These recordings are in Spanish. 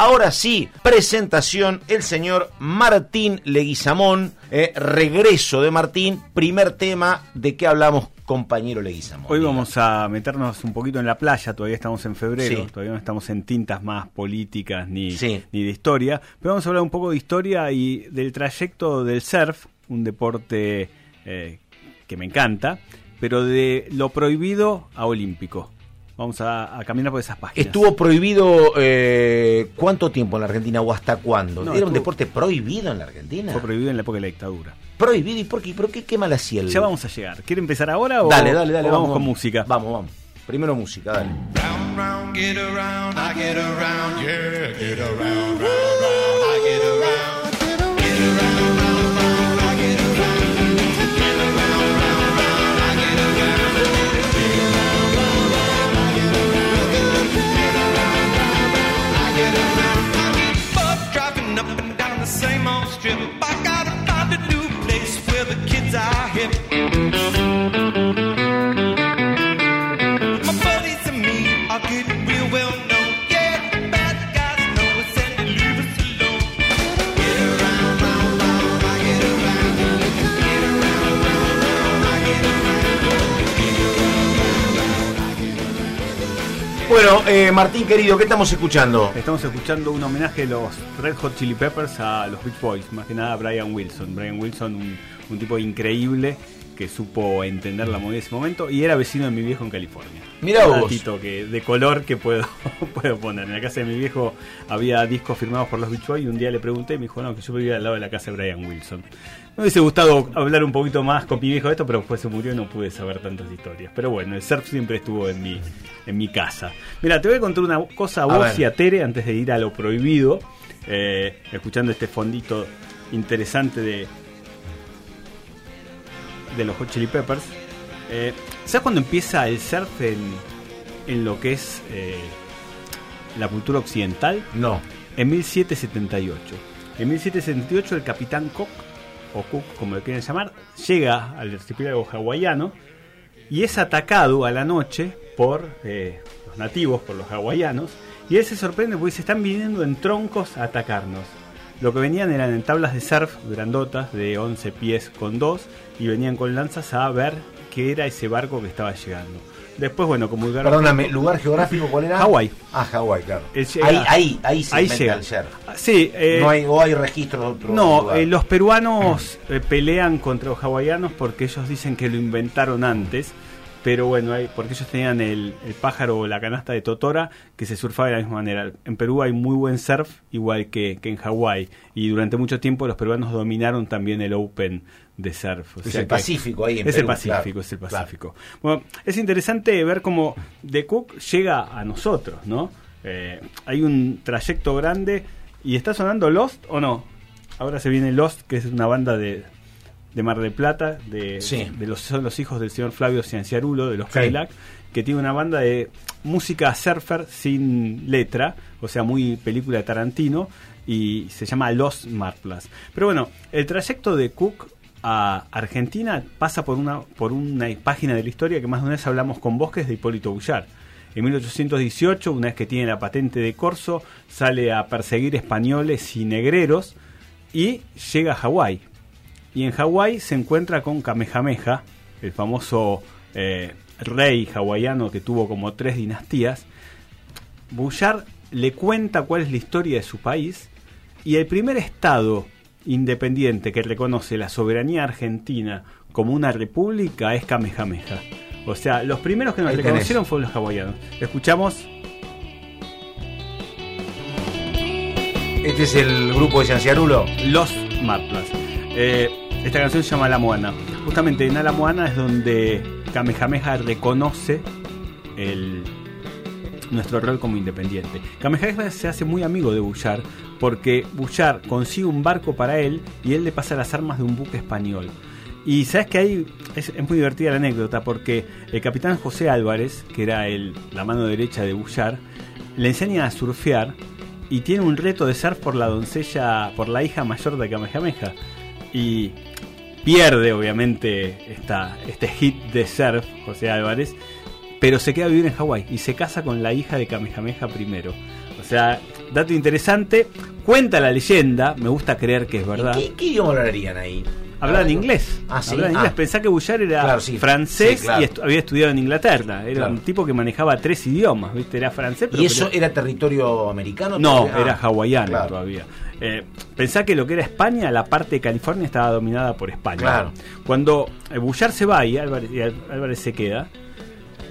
Ahora sí, presentación, el señor Martín Leguizamón, eh, regreso de Martín, primer tema, ¿de qué hablamos, compañero Leguizamón? Hoy vamos a meternos un poquito en la playa, todavía estamos en febrero, todavía no estamos en tintas más políticas ni, ni de historia, pero vamos a hablar un poco de historia y del trayecto del surf, un deporte eh, que me encanta, pero de lo prohibido a olímpico. Vamos a, caminar por esas páginas. ¿Estuvo prohibido eh, cuánto tiempo en la Argentina o hasta cuándo? ¿Era un deporte prohibido en la Argentina? Fue prohibido en la época de la dictadura. ¿Prohibido? ¿Y por qué? ¿Por qué, qué mal hacía el... Ya vamos a llegar. ¿Quiere empezar ahora o dale, dale, dale, vamos, con música? Vamos, vamos. Primero música, dale. Round, round, get around, I get around, yeah, get around, round, round, I get around, get around. Eh, Martín querido, ¿qué estamos escuchando? Estamos escuchando un homenaje de los Red Hot Chili Peppers a los Beach Boys, más que nada a Brian Wilson. Brian Wilson, un, tipo increíble que supo entender la movida de ese momento y era vecino de mi viejo en California. Mira un vos. que de color que puedo, puedo poner. En la casa de mi viejo había discos firmados por los Beach Boys y un día le pregunté y me dijo, no, que yo vivía al lado de la casa de Brian Wilson. Me hubiese gustado hablar un poquito más con mi viejo de esto, pero después se murió y no pude saber tantas historias. Pero bueno, el surf siempre estuvo en mi, en mi casa. Mira, te voy a contar una cosa a, vos y a Tere antes de ir a lo prohibido. Eh, escuchando este fondito interesante de, de los Hot Chili Peppers. Eh, ¿Sabes cuando empieza el surf en, en lo que es eh, la cultura occidental? No. En 1778. En 1778 el capitán Cook o Cook, como lo quieren llamar, llega al archipiélago hawaiano y es atacado a la noche por eh, los nativos, por los hawaianos, y él se sorprende porque se están viniendo en troncos a atacarnos. Lo que venían eran en tablas de surf grandotas de 11 pies con 2 y venían con lanzas a ver qué era ese barco que estaba llegando. Después, bueno, como Perdóname, ¿lugar geográfico cuál era? Hawái. Ah, Hawái, claro. ahí, ahí, ahí se ahí llega. el ser. Sí. Eh, no hay, o hay registros de otro No, eh, los peruanos eh, pelean contra los hawaianos porque ellos dicen que lo inventaron antes pero bueno, hay, porque ellos tenían el, pájaro o la canasta de Totora que se surfaba de la misma manera. En Perú hay muy buen surf, igual que, en Hawái, y durante mucho tiempo los peruanos dominaron también el Open de surf. es el Pacífico ahí en Es el Pacífico, es el Pacífico. Bueno, es interesante ver cómo The Cook llega a nosotros, ¿no? Eh, hay un trayecto grande y está sonando Lost o no. Ahora se viene Lost, que es una banda de, de Mar del Plata, de, de los, son los hijos del señor Flavio Cianciarulo, de los Cadillac, que tiene una banda de música surfer sin letra, o sea, muy película de Tarantino, y se llama Los Marplas. Pero bueno, el trayecto de Cook a Argentina pasa por una, por una página de la historia que más de una vez hablamos con Bosques de Hipólito Bullar. En 1818, una vez que tiene la patente de corso, sale a perseguir españoles y negreros y llega a Hawái y en Hawái se encuentra con Kamehameha, el famoso eh, rey hawaiano que tuvo como tres dinastías. Bouchard le cuenta cuál es la historia de su país y el primer estado independiente que reconoce la soberanía argentina como una república es Kamehameha. O sea, los primeros que nos reconocieron fueron los hawaianos. Escuchamos. Este es el grupo de Cianciarulo. Los Marplas. Eh, esta canción se llama La Moana. Justamente en La Moana es donde Kamehameha reconoce nuestro rol como independiente. Kamehameha se hace muy amigo de Bouchard porque Bouchard consigue un barco para él y él le pasa las armas de un buque español. Y sabes que ahí es, muy divertida la anécdota porque el capitán José Álvarez, que era la mano derecha de Bouchard, le enseña a surfear y tiene un reto de surf por la doncella, por la hija mayor de Kamehameha. Y pierde obviamente esta, este hit de surf, José Álvarez, pero se queda a vivir en Hawái y se casa con la hija de Kamehameha primero. O sea, dato interesante, cuenta la leyenda, me gusta creer que es verdad. ¿Qué, qué idioma hablarían ahí? Hablaban inglés. Ah, sí. Hablaban inglés. Ah. Pensá que Bouchard era Claro, sí. francés Sí, claro. y estu- había estudiado en Inglaterra. Era Claro. un tipo que manejaba tres idiomas, ¿viste? Era francés, pero ¿Y eso pero- era territorio americano? No, era Ah, hawaiano claro. todavía. Eh, pensá que lo que era España, la parte de California estaba dominada por España. Claro. Cuando eh, Bouchard se va y Álvarez, y Álvarez se queda,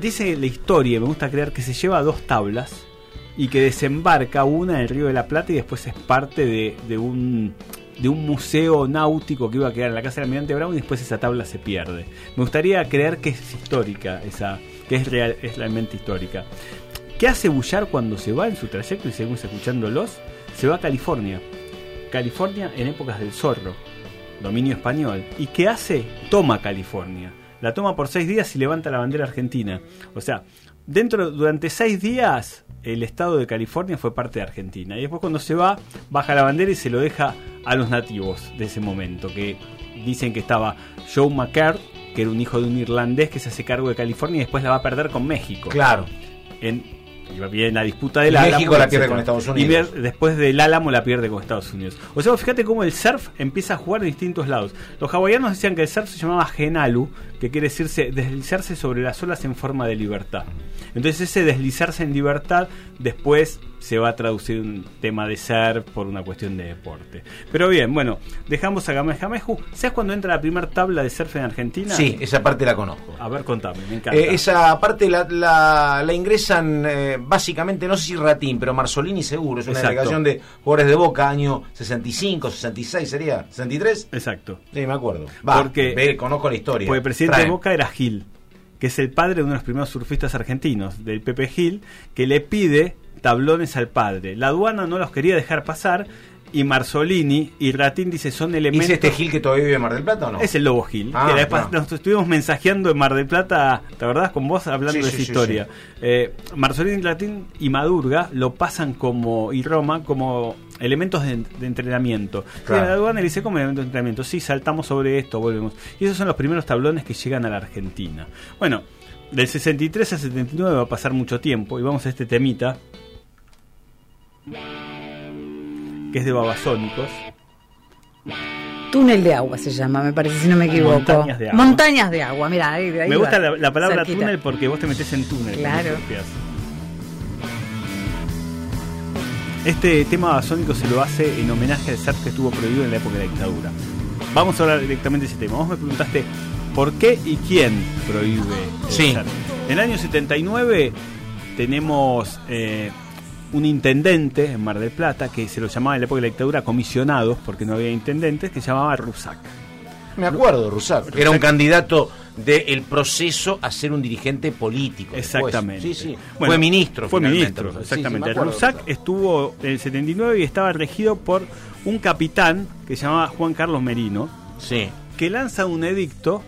dice la historia, me gusta creer que se lleva dos tablas y que desembarca una en el Río de la Plata y después es parte de, de un de un museo náutico que iba a quedar en la casa del almirante Brown y después esa tabla se pierde. Me gustaría creer que es histórica esa, que es real, es realmente histórica. ¿Qué hace Bouchard cuando se va en su trayecto y seguimos escuchándolos? Se va a California. California en épocas del zorro, dominio español. ¿Y qué hace? Toma California. La toma por seis días y levanta la bandera argentina. O sea, dentro durante seis días el estado de California fue parte de Argentina. Y después cuando se va, baja la bandera y se lo deja a los nativos de ese momento. Que dicen que estaba Joe McCart, que era un hijo de un irlandés que se hace cargo de California y después la va a perder con México Claro. en y viene la disputa del Y Álamo. México la pierde etcétera. con Estados Y Unidos. ver- después del Álamo la pierde con Estados Unidos. O sea, fíjate cómo el surf empieza a jugar en distintos lados. Los hawaianos decían que el surf se llamaba genalu, que quiere decirse deslizarse sobre las olas en forma de libertad. Entonces ese deslizarse en libertad después se va a traducir un tema de surf por una cuestión de deporte. Pero bien, bueno, dejamos a Kamehameha. ¿Sabes cuándo entra la primera tabla de surf en Argentina? Sí, esa parte la conozco. A ver, contame, me encanta. Eh, esa parte la, la, la ingresan eh, básicamente, no sé si Ratín, pero Marzolini seguro. Es una Exacto. delegación de jugadores de Boca, año 65, 66 sería, ¿63? Exacto. Sí, me acuerdo. Va, Porque- ve, conozco la historia. Porque el presidente de Boca era Gil, que es el padre de uno de los primeros surfistas argentinos, del Pepe Gil, que le pide tablones al padre. La aduana no los quería dejar pasar y Marzolini y Ratín dice son ¿Y elementos... ¿Es este Gil que todavía vive en Mar del Plata o no? Es el Lobo Gil. Ah, que claro. Nos estuvimos mensajeando en Mar del Plata, ¿te acordás? Con vos hablando Sí, de sí, esa sí, historia. Eh, Marzolini, Ratín y Madurga lo pasan como, y Roma, como elementos de, de entrenamiento. Claro. Y la aduana le dice como elementos de entrenamiento. Sí, saltamos sobre esto, volvemos. Y esos son los primeros tablones que llegan a la Argentina. Bueno, del 63 al 79 va a pasar mucho tiempo y vamos a este temita que es de Babasónicos. Túnel de agua se llama, me parece, si no me equivoco. Montañas de agua. Montañas de agua, mira, ahí, ahí Me va, gusta la, la palabra cerquita. túnel porque vos te metes en túnel. Claro. Este tema basónico se lo hace en homenaje al surf que estuvo prohibido en la época de la dictadura. Vamos a hablar directamente de ese tema. Vos me preguntaste por qué y quién prohíbe el Sí. En el año 79 tenemos eh, un intendente en Mar del Plata que se lo llamaba en la época de la dictadura comisionados porque no había intendentes que se llamaba Rusac. Me acuerdo Rusac. Era un candidato del proceso a ser un dirigente político. Exactamente. Sí, sí. Bueno, fue ministro. Fue finalmente, ministro. Sí, sí, exactamente. Rusac Rusac. estuvo en el 79 y estaba regido por un capitán que se llamaba Juan Carlos Merino, Sí. que lanza un edicto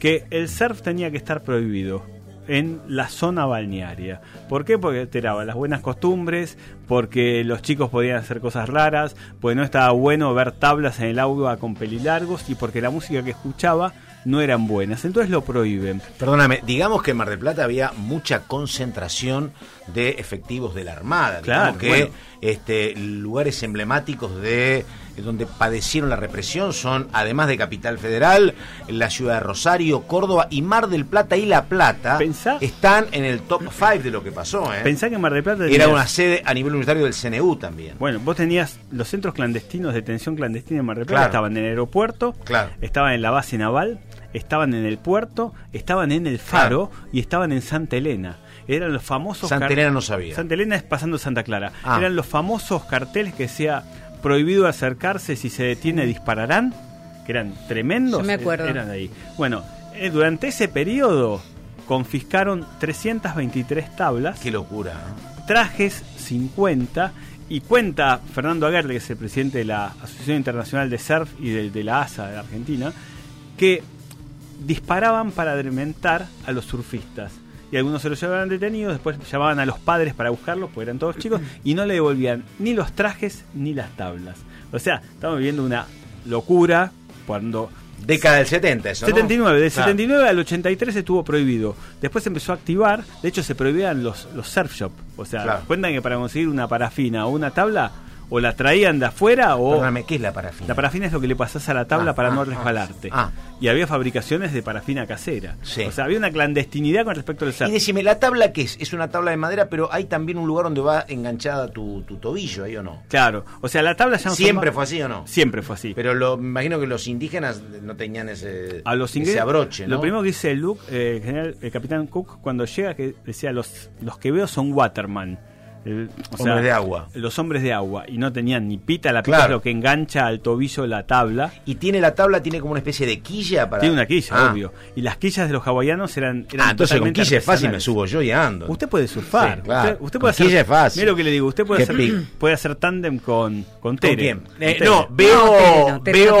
que el surf tenía que estar prohibido en la zona balnearia. ¿Por qué? Porque alteraba las buenas costumbres, porque los chicos podían hacer cosas raras, porque no estaba bueno ver tablas en el agua con pelilargos y porque la música que escuchaba no eran buenas. Entonces lo prohíben. Perdóname, digamos que en Mar del Plata había mucha concentración de efectivos de la Armada. Claro, que bueno. este, lugares emblemáticos de donde padecieron la represión son, además de Capital Federal, la ciudad de Rosario, Córdoba y Mar del Plata y La Plata Pensá- están en el top 5 de lo que pasó. ¿eh? Pensá que Mar del Plata Era una sede a nivel universitario del CNU también. Bueno, vos tenías los centros clandestinos de detención clandestina en Mar del Plata, Claro. estaban en el aeropuerto, Claro. estaban en la base naval, estaban en el puerto, estaban en el faro y estaban en Santa Elena. Eran los famosos Santa Elena no sabía. Santa Elena es pasando Santa Clara. Ah. Eran los famosos carteles que decía prohibido acercarse, si se detiene dispararán, que eran tremendos. Yo me acuerdo. Eran ahí. Bueno, eh, durante ese periodo confiscaron 323 tablas Qué locura. ¿no? trajes 50 y cuenta Fernando Aguirre, que es el presidente de la Asociación Internacional de Surf y de, de la ASA de Argentina, que disparaban para adrementar a los surfistas. Y algunos se los llevaban detenidos, después llamaban a los padres para buscarlos, porque eran todos chicos, y no le devolvían ni los trajes ni las tablas. O sea, estamos viviendo una locura cuando Década del 70, eso. ¿no? 79, del Claro. 79 al 83 estuvo prohibido. Después se empezó a activar, de hecho se prohibían los, los surf shop. O sea, Claro. cuentan que para conseguir una parafina o una tabla, o la traían de afuera o... Perdóname, ¿qué es la parafina? La parafina es lo que le pasás a la tabla Ah, para ah, no ah. resbalarte. Ah. Y había fabricaciones de parafina casera. Sí. O sea, había una clandestinidad con respecto al surf. Y decime, ¿la tabla qué es? Es una tabla de madera, pero hay también un lugar donde va enganchada tu, tu tobillo, ¿ahí o no? Claro, o sea, la tabla ya no ¿Siempre fue así o no? Siempre fue así. Pero lo, me imagino que los indígenas no tenían ese, a los ese ingleses, abroche, ¿no? lo primero que dice Luke, eh, general, el capitán Cook, cuando llega, que decía, los, los que veo son waterman. El- o Hombres de agua. Los hombres de agua. Y no tenían ni pita, la pita Claro. es lo que engancha al tobillo la tabla. Y tiene la tabla, tiene como una especie de quilla para... Tiene una quilla, Ah. obvio. Y las quillas de los hawaianos eran, eran Ah, entonces con quilla es fácil, me subo yo y ando. Usted puede surfar. Sí, claro. Usted, usted Con puede hacer. quilla es fácil. Mira lo que le digo. Usted puede Qué hacer, pic. puede hacer tándem con, con ¿Con Tere. quién? Con Eh, Tere. no, veo, No, Tere no, Tere no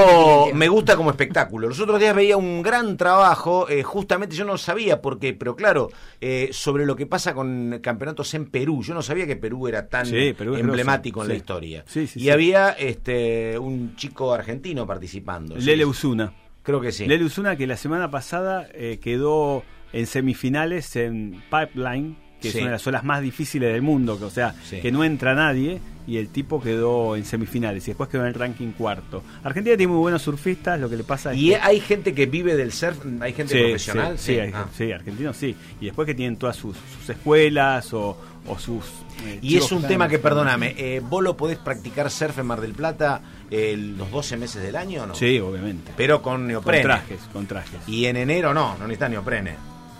veo, me gusta como espectáculo. Los otros días veía un gran trabajo, eh, justamente yo no sabía por qué, pero claro, eh, sobre lo que pasa con campeonatos en Perú. Yo no sabía que Perú era tan Sí, Perú es emblemático en la historia. Sí, y había este un chico argentino participando. Lele Usuna. Creo que sí. Lele Usuna que la semana pasada eh, quedó en semifinales en Pipeline, que Sí. es una de las olas más difíciles del mundo, que, o sea, Sí. que no entra nadie, y el tipo quedó en semifinales y después quedó en el ranking cuarto. Argentina tiene muy buenos surfistas, lo que le pasa es Y que- hay gente que vive del surf, hay gente Sí, profesional. Sí, sí, hay- Ah. sí, argentinos sí. Y después que tienen todas sus, sus escuelas o, o sus... eh, Y es un tema que, perdóname, eh, ¿vos lo podés practicar surf en Mar del Plata eh, los 12 meses del año o no? Sí, obviamente. Pero con Con neoprene. trajes, con trajes. Y en enero no, no necesitas neoprene.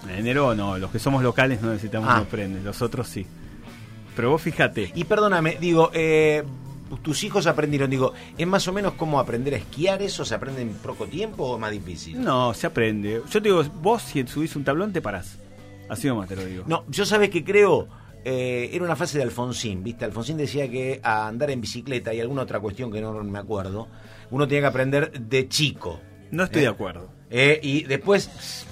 En enero no, los que somos locales no necesitamos Ah. neoprene, los otros sí. Pero vos fíjate, Y perdóname, digo, eh, tus hijos aprendieron, digo, ¿es más o menos como aprender a esquiar eso? ¿Se aprende en poco tiempo o más difícil? no, se aprende. Yo te digo, vos si subís un tablón te parás. Así nomás te lo digo. No, yo sabes que creo, eh, era una frase de Alfonsín, ¿viste? Alfonsín decía que a andar en bicicleta y alguna otra cuestión que no me acuerdo, uno tenía que aprender de chico. No estoy ¿Eh? de acuerdo. Eh, y después.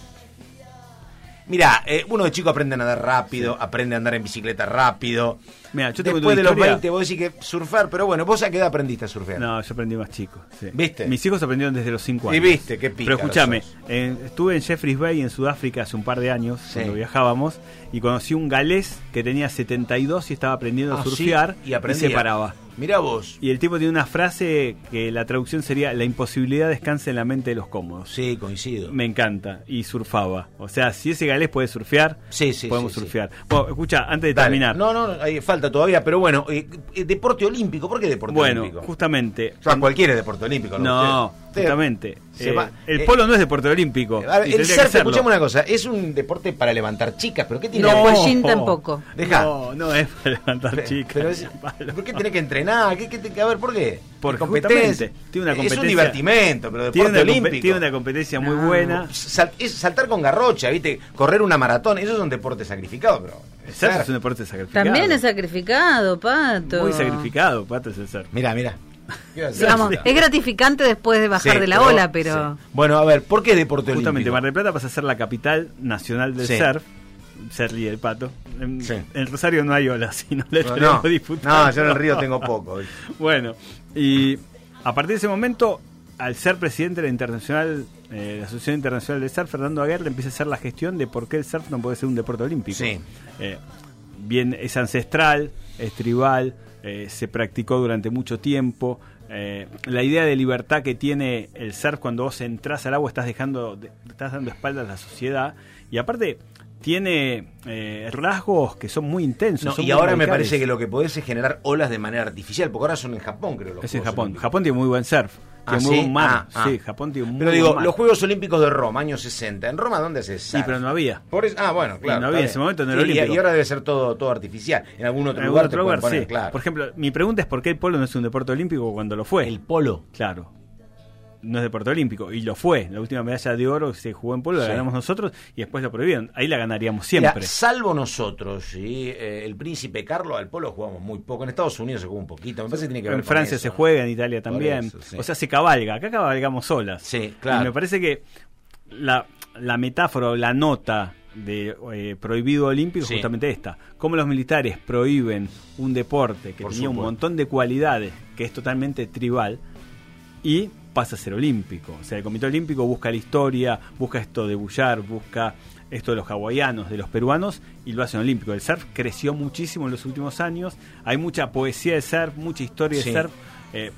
Mira, eh, uno de chico aprende a nadar rápido, aprende a andar en bicicleta rápido. Mira, yo tengo Después de los historia- 20 vos decís que surfar, pero bueno, vos a qué edad aprendiste a surfear. No, yo aprendí más chico. sí. ¿Viste? Mis hijos aprendieron desde los 5 Y años. viste, qué Pero pícaros escúchame, eh, estuve en Jeffreys Bay en Sudáfrica hace un par de años, Sí. cuando viajábamos, y conocí un galés que tenía 72 y estaba aprendiendo Ah, a sí, surfear y aprendía. se paraba. Mirá vos. Y el tipo tiene una frase que la traducción sería: La imposibilidad descansa en la mente de los cómodos. Sí, coincido. Me encanta. Y surfaba. O sea, si ese galés puede surfear, Sí, sí, podemos sí, surfear. Bueno, escucha, antes de Dale. terminar. No, no, hay falta todavía, pero bueno, eh, eh, deporte olímpico, ¿por qué deporte bueno, olímpico? justamente. O sea, cualquiera es deporte olímpico, ¿no? No, Usted- usted- justamente. Eh, va- el eh, polo no es deporte olímpico. A ver, el surf, escuchame una cosa, es un deporte para levantar chicas, pero ¿qué tiene No, que ver? Jin tampoco. Deja. No, no es para levantar chicas. pero es-. ¿Por qué tenés que entrenar? ¿Qué, qué te- a ver, ¿por qué? Porque ¿Qué competencia? tiene una Es un competencia- divertimento, pero Tiene deporte una, compe- olímpico. tiene una competencia muy No. buena. Sal- es saltar con garrocha, ¿viste? Correr una maratón, eso es un deporte sacrificado, pero... El surf es un deporte sacrificado. También es sacrificado, Pato. Muy sacrificado, pato es el surf. Mira, mira. Digamos, es gratificante después de bajar Sí, de la ola, pero... sí. Bueno, a ver, ¿por qué deporte Justamente olímpico? Mar del Plata pasa a ser la capital nacional del Sí. surf. Se ríe el pato. En, Sí. en Rosario no hay olas, si no le No, tenemos no, disputando. no, yo en el río tengo poco. Bueno, y a partir de ese momento, al ser presidente de la Internacional, eh, la Asociación Internacional de Surf, Fernando Aguirre empieza a hacer la gestión de por qué el surf no puede ser un deporte olímpico. Sí. Eh, bien, es ancestral, es tribal, eh, se practicó durante mucho tiempo. la idea de libertad que tiene el surf cuando vos entras al agua estás dejando, de- estás dando espaldas a la sociedad y aparte tiene eh, rasgos que son muy intensos. No, son y muy ahora me parece que lo que podés es generar olas de manera artificial, porque ahora son en Japón, creo. Los Es en Japón. Olímpicos. Japón tiene muy buen surf. Ah, Tiene muy ¿sí? buen mar. Ah, ah. Sí, Japón tiene muy Pero digo, mar. los Juegos Olímpicos de Roma, años 60. ¿En Roma dónde se Sí, pero no había. Por eso- ah, bueno, claro. no había en ese momento en el Sí, y- olímpico. Y, ahora debe ser todo, todo artificial. En algún otro En lugar te otro lugar, poner, sí. claro. Por ejemplo, mi pregunta es por qué el polo no es un deporte olímpico cuando lo fue. el polo. Claro. No es deporte olímpico. Y lo fue. La última medalla de oro que se jugó en polo la Sí. ganamos nosotros y después la prohibieron. Ahí la ganaríamos Mira, siempre. salvo nosotros, ¿sí? Eh, el príncipe Carlos al polo jugamos muy poco. En Estados Unidos se juega un poquito. Me parece que tiene que ver en Francia eso. se juega, en Italia también. eso, sí. O sea, se cabalga. Acá cabalgamos solas. Sí, claro. Y me parece que la, la metáfora o la nota de eh, prohibido olímpico Sí. es justamente esta. Cómo los militares prohíben un deporte que Por tenía un montón de cualidades, que es totalmente tribal, y pasa a ser olímpico. O sea, el Comité Olímpico busca la historia, busca esto de bullar, busca esto de los hawaianos, de los peruanos, y lo hacen olímpico. El surf creció muchísimo en los últimos años, hay mucha poesía de surf, mucha historia de surf. Eh,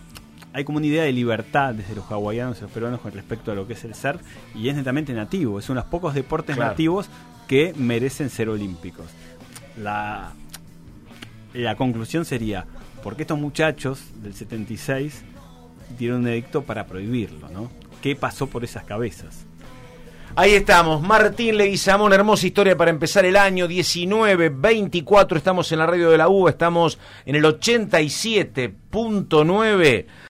hay como una idea de libertad desde los hawaianos y los peruanos con respecto a lo que es el surf, y es netamente nativo, es uno de los pocos deportes nativos que merecen ser olímpicos. La, la conclusión sería, ¿por qué estos muchachos del 76 dieron un edicto para prohibirlo? ¿no? ¿Qué pasó por esas cabezas? Ahí estamos, Martín Leguizamón, hermosa historia para empezar el año 19, 24, estamos en la radio de la U, estamos en el 87.9